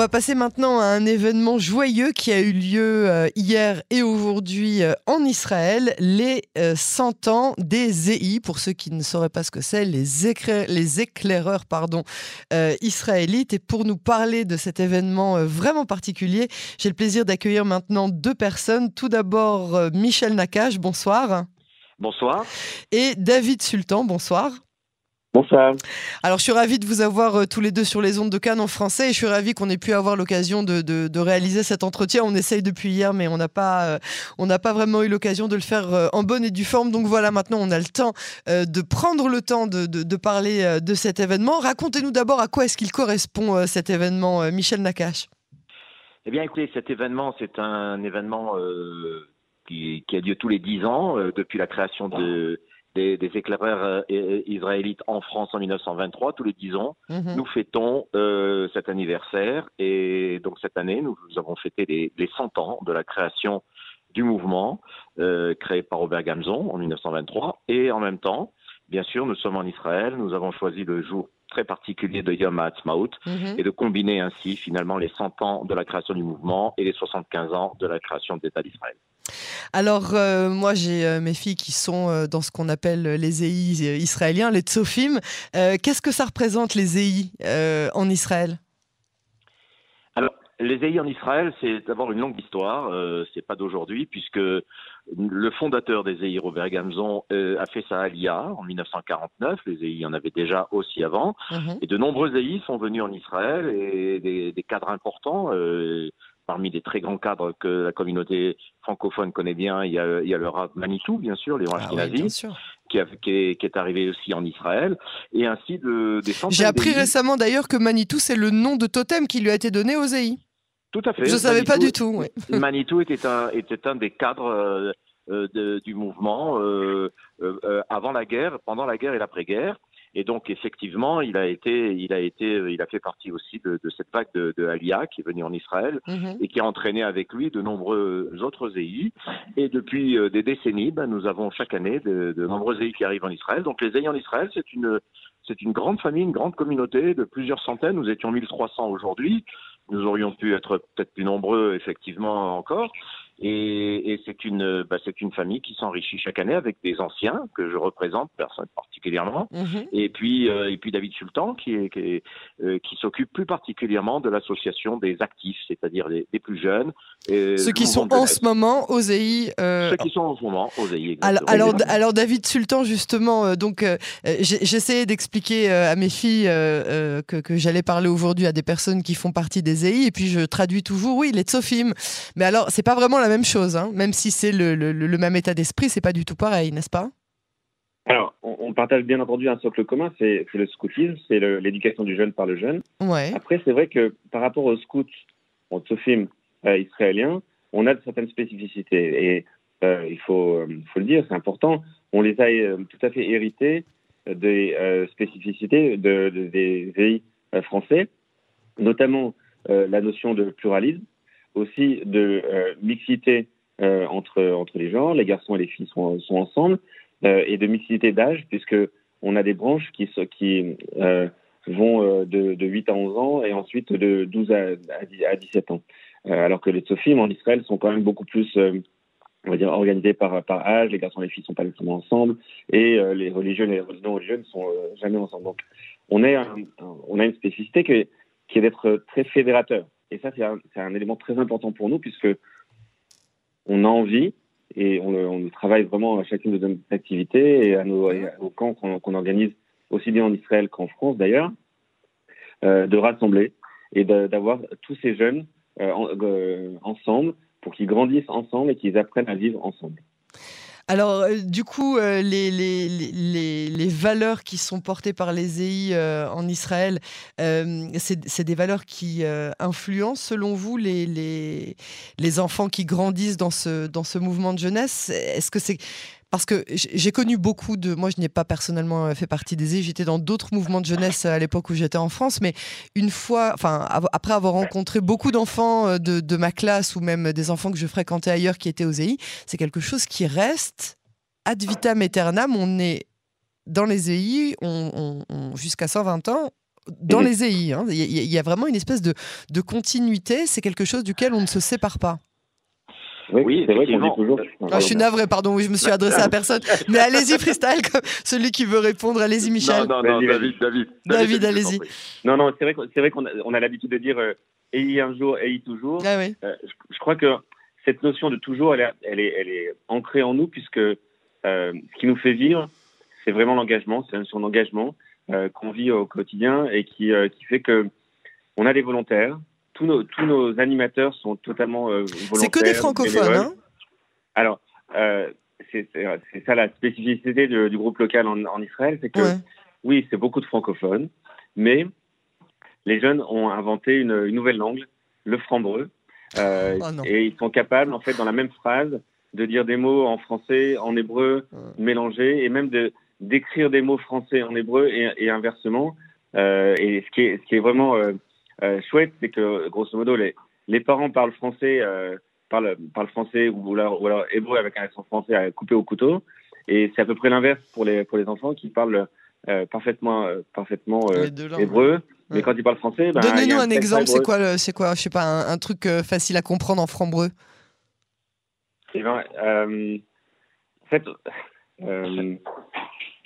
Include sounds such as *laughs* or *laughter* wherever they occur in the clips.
va passer maintenant à un événement joyeux qui a eu lieu euh, hier et aujourd'hui euh, en Israël, les 100 euh, ans des ZEI. Pour ceux qui ne sauraient pas ce que c'est, les, les, éclaireurs pardon, israélites. Et pour nous parler de cet événement vraiment particulier, j'ai le plaisir d'accueillir maintenant deux personnes. Tout d'abord, Michel Nakache, bonsoir. Bonsoir. Et David Sultan, bonsoir. Bonsoir. Alors, je suis ravi de vous avoir euh, tous les deux sur les ondes de Cannes en français et je suis ravi qu'on ait pu avoir l'occasion de, réaliser cet entretien. On essaye depuis hier, mais on n'a pas, euh, on n'a pas vraiment eu l'occasion de le faire euh, en bonne et due forme. Donc voilà, maintenant, on a le temps de prendre le temps de, parler de cet événement. Racontez-nous d'abord à quoi est-ce qu'il correspond cet événement, Michel Nakache? Eh bien, écoutez, cet événement, c'est un événement qui, qui, a lieu tous les dix ans depuis la création de des, éclaireurs euh, israélites en France en 1923, tous les dix ans. Mhm. Nous fêtons euh, cet anniversaire et donc cette année, nous, avons fêté les, les, 100 ans de la création du mouvement euh, créé par Robert Gamzon en 1923 et en même temps, bien sûr, nous sommes en Israël, nous avons choisi le jour très particulier de Yom HaAtzmaut mhm. et de combiner ainsi finalement les 100 ans de la création du mouvement et les 75 ans de la création de l'État d'Israël. Alors, euh, moi, j'ai euh, mes filles qui sont euh, dans ce qu'on appelle les EI israéliens, les tsofim. Qu'est-ce que ça représente, les EI en Israël? Alors, les EI en Israël, c'est d'abord une longue histoire. c'est pas d'aujourd'hui, puisque le fondateur des EI, Robert Gamzon, a fait sa alia en 1949. Les EI en avaient déjà aussi avant. Mhm. Et de nombreux EI sont venus en Israël et des, des cadres importants parmi les très grands cadres que la communauté francophone connaît bien, il y a, il y a le Rav Manitou, bien sûr, les ah qui, qui, est, arrivé aussi en Israël, et ainsi de, des J'ai appris récemment d'ailleurs que Manitou, c'est le nom de totem qui lui a été donné aux EI. Tout à fait. Je ne savais pas du tout. *laughs* Manitou était un, était un des cadres euh, euh, du mouvement euh, avant la guerre, pendant la guerre et l'après-guerre. Et donc effectivement, il a été, il a été, il a fait partie aussi de, de cette vague de, de Alia qui est venue en Israël mhm. et qui a entraîné avec lui de nombreux autres EI. Et depuis euh, des décennies, ben, nous avons chaque année de, de nombreux EI qui arrivent en Israël. Donc les EI en Israël, c'est une, c'est une grande famille, une grande communauté de plusieurs centaines. Nous étions 1300 aujourd'hui. Nous aurions pu être peut-être plus nombreux, effectivement, encore. Et, et c'est une, bah, c'est une famille qui s'enrichit chaque année avec des anciens que je représente personne particulièrement, mhm. et puis euh, et puis David Sultan qui est, qui, euh, qui s'occupe plus particulièrement de l'association des actifs, c'est-à-dire des, des, plus jeunes. Ceux qui sont en ce moment aux EI. Euh... Ceux qui sont en ce moment aux EI. Alors, alors, alors, David Sultan justement, euh, donc j'essayais d'expliquer à mes filles que, que j'allais parler aujourd'hui à des personnes qui font partie des EI, et puis je traduis toujours oui les tsofim. Mais alors c'est pas vraiment la même chose, hein. même si c'est le, le, même état d'esprit, c'est pas du tout pareil, n'est-ce pas? Alors, on, partage bien entendu un socle commun, c'est le scoutisme, c'est l'éducation du jeune par le jeune. Ouais. Après, c'est vrai que par rapport aux scouts, aux tsofim euh, israéliens, on a certaines spécificités. Et euh, il faut, euh, faut, le dire, c'est important, on les a tout à fait hérités des spécificités de, des pays français, notamment la notion de pluralisme aussi de euh, mixité euh, entre, entre les genres, les garçons et les filles sont, ensemble, euh, et de mixité d'âge, puisque on a des branches qui, qui vont de, de 8 à 11 ans et ensuite de 12 à, à 17 ans. alors que les tsofim en Israël sont quand même beaucoup plus on va dire organisés par, par âge, les garçons et les filles sont pas nécessairement ensemble, et les religieux et les non religieux ne sont jamais ensemble. Donc, on, est on a une spécificité qui qui est d'être très fédérateur. Et ça, c'est un, élément très important pour nous, puisque on a envie et on, on travaille vraiment à chacune de nos activités et à nos, aux camps qu'on organise aussi bien en Israël qu'en France d'ailleurs, euh, de rassembler et d'avoir tous ces jeunes euh, euh, ensemble pour qu'ils grandissent ensemble et qu'ils apprennent à vivre ensemble. Alors, euh, du coup, euh, les, valeurs qui sont portées par les EI euh, en Israël, c'est des valeurs qui influencent, selon vous, les, les, enfants qui grandissent dans ce, dans ce mouvement de jeunesse? Est-ce que c'est parce que j'ai connu beaucoup de. Moi, je n'ai pas personnellement euh, fait partie des EI, j'étais dans d'autres mouvements de jeunesse euh, à l'époque où j'étais en France, mais une fois, enfin, après avoir rencontré beaucoup d'enfants euh, de, ma classe ou même des enfants que je fréquentais ailleurs qui étaient aux EI, c'est quelque chose qui reste ad vitam aeternam. On est dans les EI, on, jusqu'à 120 ans, dans les EI. Hein. Il y, a vraiment une espèce de, de continuité. C'est quelque chose duquel on ne se sépare pas. Oui, c'est vrai qu'on dit toujours. Ah, je suis navré, pardon, je me suis adressé à personne. Mais allez-y, freestyle, celui qui veut répondre. Allez-y, Michel. Non, non, non David, David. David, allez-y. Non, non, c'est vrai qu'on a, on a l'habitude de dire euh, ayez un jour, ayez toujours. Ah, oui. Euh, je, crois que cette notion de toujours, elle, elle, est, elle est ancrée en nous, puisque euh, ce qui nous fait vivre, c'est vraiment l'engagement, c'est la notion d'engagement euh, qu'on vit au quotidien et qui, euh, qui fait que on a des volontaires, tous nos, tous nos animateurs sont totalement volontaires. C'est que des francophones, hein Alors, c'est ça la spécificité du, groupe local en, en Israël, c'est que oui, c'est beaucoup de francophones, mais les jeunes ont inventé une, nouvelle langue, le franc-breu, euh, oh et ils sont capables, en fait, dans la même phrase, de dire des mots en français, en hébreu, mélangés, et même de d'écrire des mots français en hébreu et, inversement. Euh, et ce qui est, ce qui est vraiment euh, euh, chouette, c'est que grosso modo, les, les parents parlent français, parlent, parlent français ou alors, ou alors hébreu avec un accent français à couper au couteau. Et c'est à peu près l'inverse pour les, pour les enfants qui parlent parfaitement, parfaitement hébreu. Mais quand ils parlent français, ben, donnez-nous un, exemple. C'est quoi, c'est quoi, je sais pas, un, truc facile à comprendre en franc-breu? Eh ben, en fait,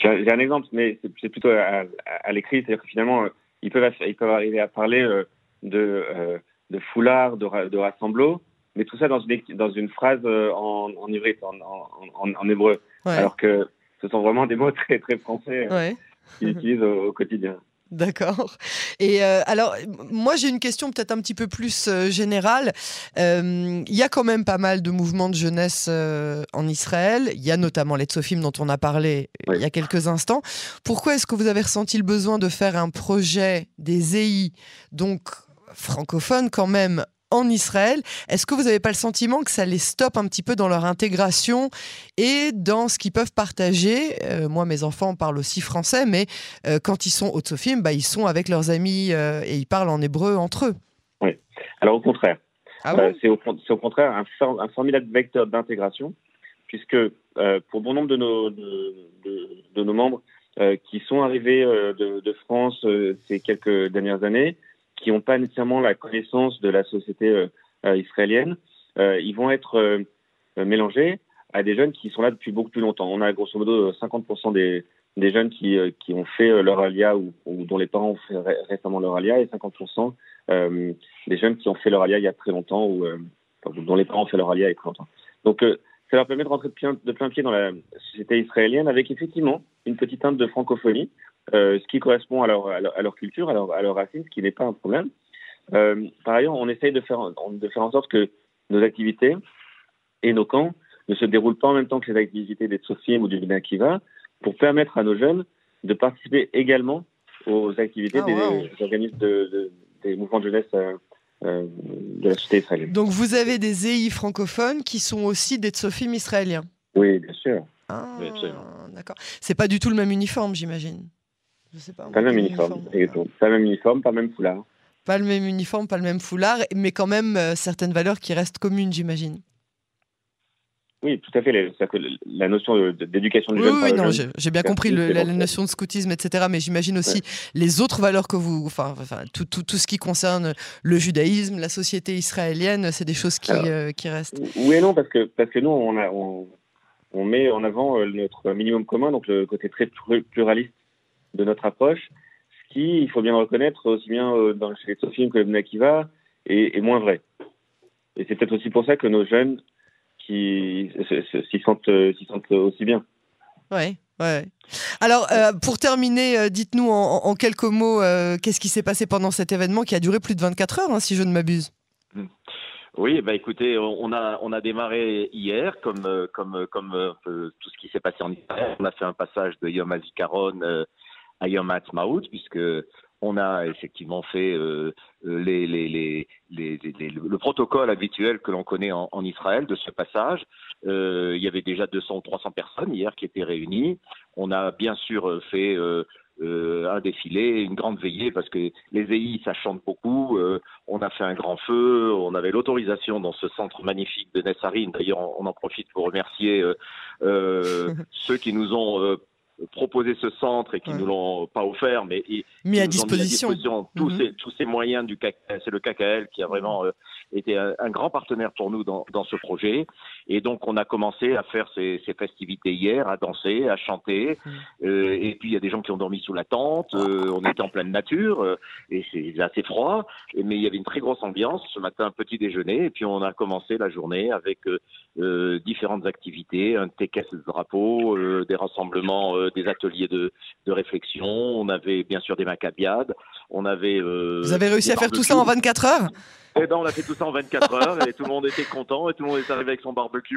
j'ai un exemple, mais c'est plutôt à, à, l'écrit, c'est-à-dire que finalement, euh, ils peuvent, ils peuvent arriver à parler euh, de, euh, de foulard, de, de rassembleau, mais tout ça dans une, dans une phrase en, en en, en, hébreu. Alors que ce sont vraiment des mots *laughs* très, très français ouais. qu'ils utilisent au quotidien. D'accord. Et euh, alors, moi, j'ai une question peut-être un petit peu plus euh, générale. Euh, il y a quand même pas mal de mouvements de jeunesse en Israël. Il y a notamment l'Etsofim dont on a parlé il y a quelques instants. Pourquoi est-ce que vous avez ressenti le besoin de faire un projet des EI, donc francophone quand même, en Israël. Est-ce que vous n'avez pas le sentiment que ça les stoppe un petit peu dans leur intégration et dans ce qu'ils peuvent partager? Euh, Moi, mes enfants parlent aussi français, mais euh, quand ils sont au Tsofim, bah, ils sont avec leurs amis euh, et ils parlent en hébreu entre eux. Oui. Alors au contraire. Ah c'est, au, au, contraire un, un formidable vecteur d'intégration, puisque pour bon nombre de nos, de, de, nos membres qui sont arrivés de, de, France ces quelques dernières années, qui n'ont pas nécessairement la connaissance de la société euh, euh, israélienne, euh, ils vont être mélangés à des jeunes qui sont là depuis beaucoup plus longtemps. On a grosso modo 50% des, des jeunes qui, qui ont fait leur alia ou, dont les parents ont fait récemment leur alia et 50% euh, des jeunes qui ont fait leur alia il y a très longtemps ou dont les parents ont fait leur alia il y a très longtemps. Donc ça leur permet de rentrer de plein, de plein pied dans la société israélienne avec effectivement une petite teinte de francophonie euh, ce qui correspond à leur, à leur, culture, à leur, à leur racine, ce qui n'est pas un problème. Euh, par ailleurs, on essaye de faire, de faire en sorte que nos activités et nos camps ne se déroulent pas en même temps que les activités des Tsofim ou du Binakiva pour permettre à nos jeunes de participer également aux activités ah, des, organismes de, des mouvements de jeunesse euh, euh, de la société israélienne. Donc vous avez des EI francophones qui sont aussi des Tsofim israéliens Oui, bien sûr. Ah, d'accord. C'est pas du tout le même uniforme, j'imagine. Pas. le même uniforme, Pas le même uniforme, pas le même foulard. Pas le même uniforme, pas le même foulard, mais quand même euh, certaines valeurs qui restent communes, j'imagine. Oui, tout à fait. La notion d'éducation du oui, jeune. Oui, non, j'ai bien compris la, notion de scoutisme, etc. Mais j'imagine aussi les autres valeurs que vous. Enfin, enfin tout, tout, tout, ce qui concerne le judaïsme, la société israélienne, c'est des choses qui, euh, qui, restent. Oui et non, parce que, parce que nous, on, a, on, on met en avant euh, notre minimum commun, donc le côté très pluraliste de notre approche, ce qui, il faut bien le reconnaître, aussi bien euh, dans, chez les Sofim que le Nakiva, est, est moins vrai. Et c'est peut-être aussi pour ça que nos jeunes qui s'y sentent, euh, sentent aussi bien. Ouais, ouais. Alors, pour terminer, dites-nous en, quelques mots, qu'est-ce qui s'est passé pendant cet événement qui a duré plus de 24 heures, hein, si je ne m'abuse mmh. Oui, bah écoutez, on a on a démarré hier comme euh, comme euh, comme euh, tout ce qui s'est passé en Israël. On a fait un passage de Yom HaZikaron à Yom HaTzmaut puisque on a effectivement fait les, les, les, le protocole habituel que l'on connaît en, en, Israël de ce passage. il y avait déjà 200 ou 300 personnes hier qui étaient réunies. On a bien sûr fait euh, un défilé, une grande veillée, parce que les EI, ça chante beaucoup. Euh, on a fait un grand feu, on avait l'autorisation dans ce centre magnifique de Nessarine. D'ailleurs, on, en profite pour remercier euh, *laughs* ceux qui nous ont proposé ce centre et qui Ouais. nous l'ont pas offert, mais ils, Mis à ils nous ont disposition. tous, Mhm. ces, tous ces moyens du CAC, c'est le KKL qui a vraiment euh, été un, un grand partenaire pour nous dans, dans ce projet. Et donc on a commencé à faire ces, ces festivités hier, à danser, à chanter. Mhm. Euh, et puis il y a des gens qui ont dormi sous la tente. Euh, on était en pleine nature euh, et c'est assez froid. Et- mais il y avait une très grosse ambiance. Ce matin, petit déjeuner. Et puis on a commencé la journée avec euh, euh, différentes activités, un TKS de drapeau, euh, des rassemblements, euh, des ateliers de, de réflexion. On avait bien sûr des macabiades. On avait. euh, Vous avez réussi à faire tout ça en barbecues. 24 heures Eh ben, on a fait tout ça en 24 heures et tout le monde était content et tout le monde est arrivé avec son barbecue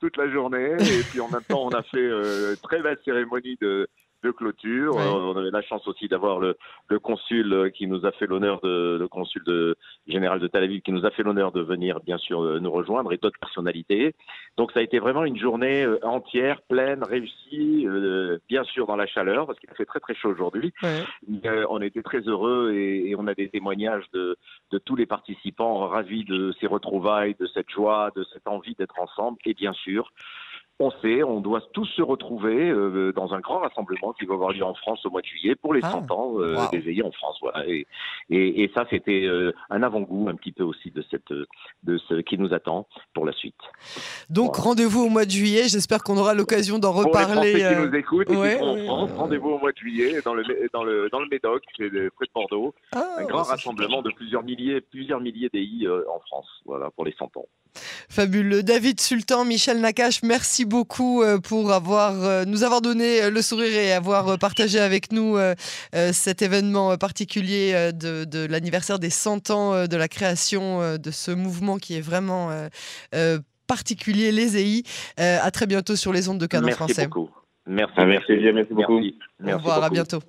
toute la journée. Et puis en même temps, on a fait euh, très belle cérémonie de, de clôture. Ouais. Euh, on avait la chance aussi d'avoir le, le consul euh, qui nous a fait l'honneur de le consul de, général de Tel Aviv qui nous a fait l'honneur de venir bien sûr euh, nous rejoindre et d'autres personnalités. Donc ça a été vraiment une journée entière, pleine, réussie, euh, bien sûr dans la chaleur parce qu'il fait très très chaud aujourd'hui. Ouais. Euh, on était très heureux et, et on a des témoignages de, de tous les participants ravis de ces retrouvailles, de cette joie, de cette envie d'être ensemble. Et bien sûr, on sait, on doit tous se retrouver euh, dans un grand rassemblement qui va avoir lieu en France au mois de juillet pour les Ah. 100 ans euh, Wow. des veillées en France. Voilà. Et, et, et ça, c'était euh, un avant-goût un petit peu aussi de, cette, de ce qui nous attend pour la suite. Donc Voilà. rendez-vous au mois de juillet. J'espère qu'on aura l'occasion d'en Pour les reparler. Français qui nous écoutent et ouais, ouais, rendez-vous au mois de juillet dans le, dans le, dans le Médoc, près de Bordeaux. ah, un grand rassemblement de plusieurs milliers, plusieurs milliers d'EI en France, voilà, pour les 100 ans. Fabuleux. David Sultan, Michel Nakache, merci beaucoup euh, pour avoir, euh, nous avoir donné euh, le sourire et avoir partagé avec nous cet événement particulier de, de l'anniversaire des 100 ans de la création de ce mouvement qui est vraiment particulier, les EI. À très bientôt sur les ondes de Canon merci français. beaucoup. Merci, merci. merci beaucoup. Merci, Au revoir, à bientôt.